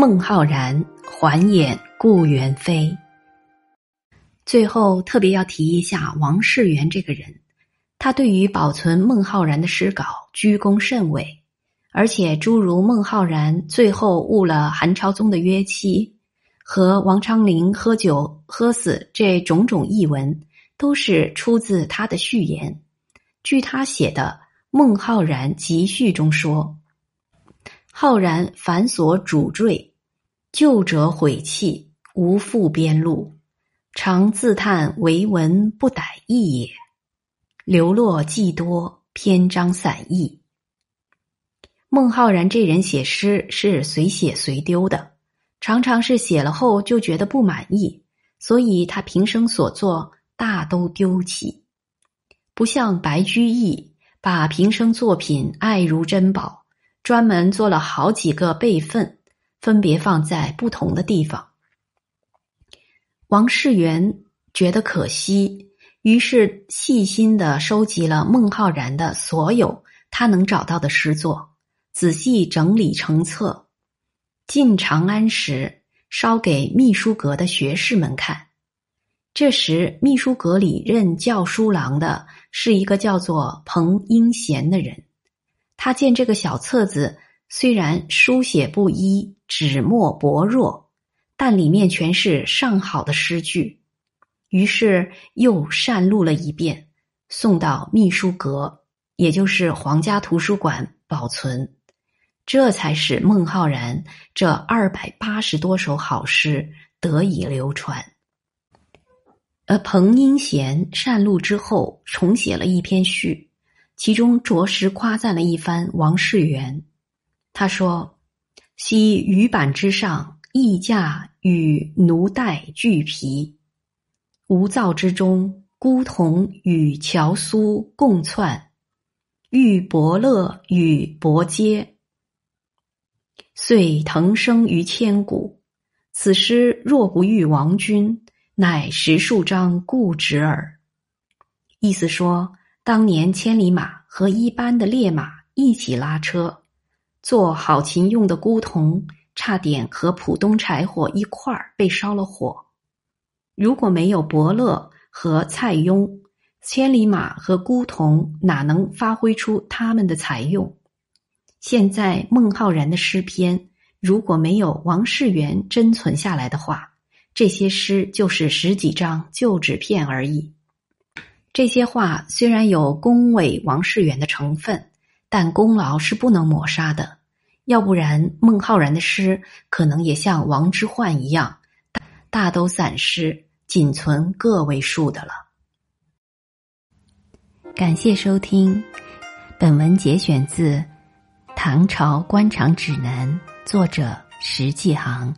孟浩然还演顾元飞。最后特别要提一下王世元这个人，他对于保存孟浩然的诗稿居功甚伟，而且诸如孟浩然最后误了韩朝宗的约期，和王昌龄喝酒喝死这种种译文，都是出自他的序言。据他写的《孟浩然集序》中说。浩然繁所主坠，旧者毁弃，无复边路。常自叹为文不逮意也。流落既多，篇章散佚。孟浩然这人写诗是随写随丢的，常常是写了后就觉得不满意，所以他平生所作大都丢弃。不像白居易，把平生作品爱如珍宝。专门做了好几个备份，分别放在不同的地方。王世元觉得可惜，于是细心的收集了孟浩然的所有他能找到的诗作，仔细整理成册，进长安时烧给秘书阁的学士们看。这时，秘书阁里任教书郎的是一个叫做彭英贤的人。他见这个小册子虽然书写不一、纸墨薄弱，但里面全是上好的诗句，于是又善录了一遍，送到秘书阁，也就是皇家图书馆保存。这才使孟浩然这二百八十多首好诗得以流传。而彭英贤善录之后，重写了一篇序。其中着实夸赞了一番王世元。他说：“昔鱼板之上，异驾与奴带俱疲；无灶之中，孤童与乔苏共窜，欲伯乐与伯阶，遂腾升于千古。此诗若不遇王君，乃十数章固执耳。”意思说。当年千里马和一般的烈马一起拉车，做好禽用的孤童差点和普通柴火一块儿被烧了火。如果没有伯乐和蔡邕，千里马和孤童哪能发挥出他们的才用？现在孟浩然的诗篇，如果没有王世元珍存下来的话，这些诗就是十几张旧纸片而已。这些话虽然有恭维王世元的成分，但功劳是不能抹杀的。要不然，孟浩然的诗可能也像王之涣一样，大都散失，仅存个位数的了。感谢收听，本文节选自《唐朝官场指南》，作者石继航。